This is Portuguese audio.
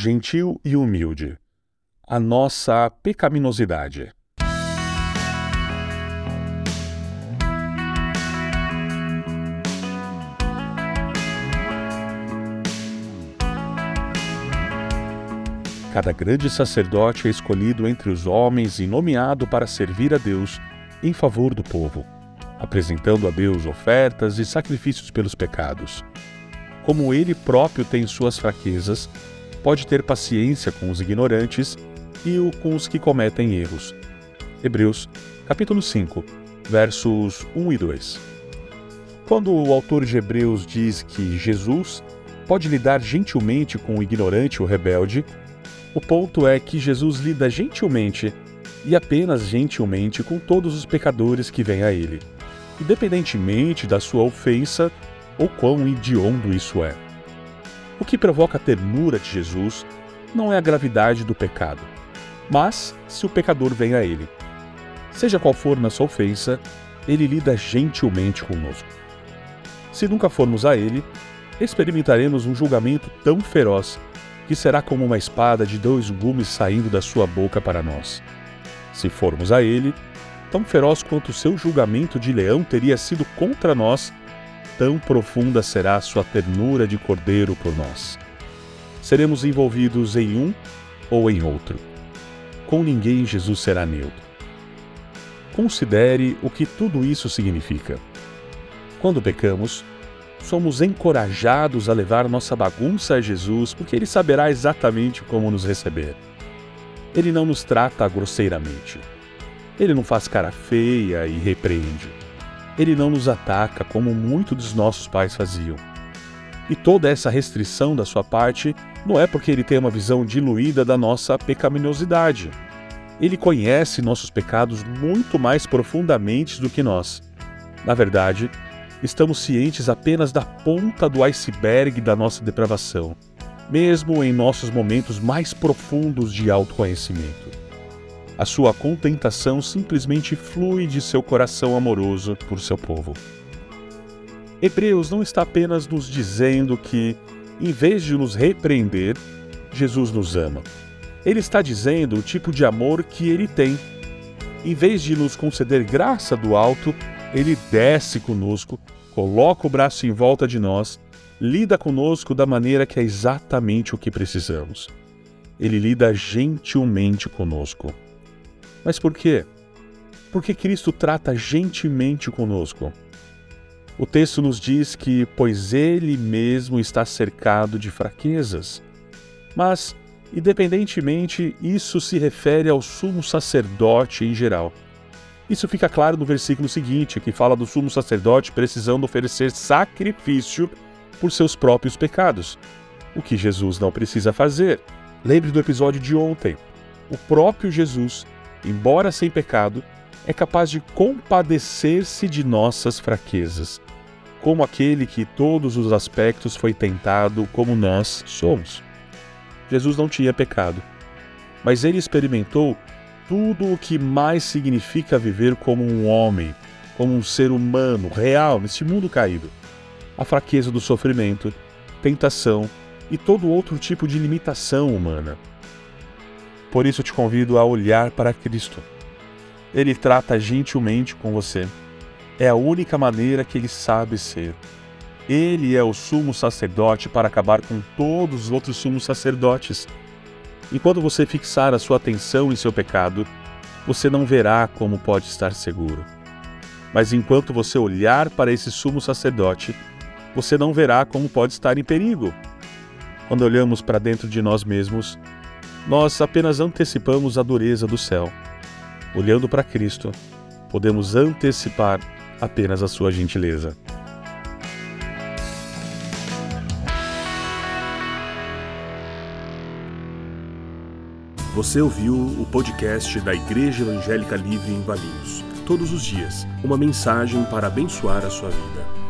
gentil e humilde. A nossa pecaminosidade. Cada grande sacerdote é escolhido entre os homens e nomeado para servir a Deus em favor do povo, apresentando a Deus ofertas e sacrifícios pelos pecados. Como ele próprio tem suas fraquezas, pode ter paciência com os ignorantes e com os que cometem erros. Hebreus, capítulo 5, versos 1 e 2. Quando o autor de Hebreus diz que Jesus pode lidar gentilmente com o ignorante ou rebelde, o ponto é que Jesus lida gentilmente e apenas gentilmente com todos os pecadores que vêm a ele, independentemente da sua ofensa ou quão idiondo isso é. O que provoca a ternura de Jesus não é a gravidade do pecado, mas se o pecador vem a ele. Seja qual for nossa ofensa, ele lida gentilmente conosco. Se nunca formos a ele, experimentaremos um julgamento tão feroz que será como uma espada de dois gumes saindo da sua boca para nós. Se formos a ele, tão feroz quanto o seu julgamento de leão teria sido contra nós, tão profunda será a sua ternura de cordeiro por nós. Seremos envolvidos em um ou em outro. Com ninguém Jesus será neutro. Considere o que tudo isso significa. Quando pecamos, somos encorajados a levar nossa bagunça a Jesus, porque Ele saberá exatamente como nos receber. Ele não nos trata grosseiramente. Ele não faz cara feia e repreende. Ele não nos ataca como muitos dos nossos pais faziam. E toda essa restrição da sua parte não é porque ele tem uma visão diluída da nossa pecaminosidade. Ele conhece nossos pecados muito mais profundamente do que nós. Na verdade, estamos cientes apenas da ponta do iceberg da nossa depravação, mesmo em nossos momentos mais profundos de autoconhecimento. A sua contentação simplesmente flui de seu coração amoroso por seu povo. Hebreus não está apenas nos dizendo que, em vez de nos repreender, Jesus nos ama. Ele está dizendo o tipo de amor que ele tem. Em vez de nos conceder graça do alto, ele desce conosco, coloca o braço em volta de nós, lida conosco da maneira que é exatamente o que precisamos. Ele lida gentilmente conosco. Mas por quê? Porque Cristo trata gentilmente conosco. O texto nos diz que, pois Ele mesmo está cercado de fraquezas. Mas, independentemente, isso se refere ao sumo sacerdote em geral. Isso fica claro no versículo seguinte, que fala do sumo sacerdote precisando oferecer sacrifício por seus próprios pecados, o que Jesus não precisa fazer. Lembre do episódio de ontem. O próprio Jesus, embora sem pecado, é capaz de compadecer-se de nossas fraquezas, como aquele que todos os aspectos foi tentado como nós somos. Jesus não tinha pecado, mas ele experimentou tudo o que mais significa viver como um homem, como um ser humano real neste mundo caído. A fraqueza do sofrimento, tentação e todo outro tipo de limitação humana. Por isso te convido a olhar para Cristo. Ele trata gentilmente com você. É a única maneira que ele sabe ser. Ele é o sumo sacerdote para acabar com todos os outros sumos sacerdotes. E quando você fixar a sua atenção em seu pecado, você não verá como pode estar seguro. Mas enquanto você olhar para esse sumo sacerdote, você não verá como pode estar em perigo. Quando olhamos para dentro de nós mesmos, nós apenas antecipamos a dureza do céu. Olhando para Cristo, podemos antecipar apenas a sua gentileza. Você ouviu o podcast da Igreja Evangélica Livre em Valinhos. Todos os dias, uma mensagem para abençoar a sua vida.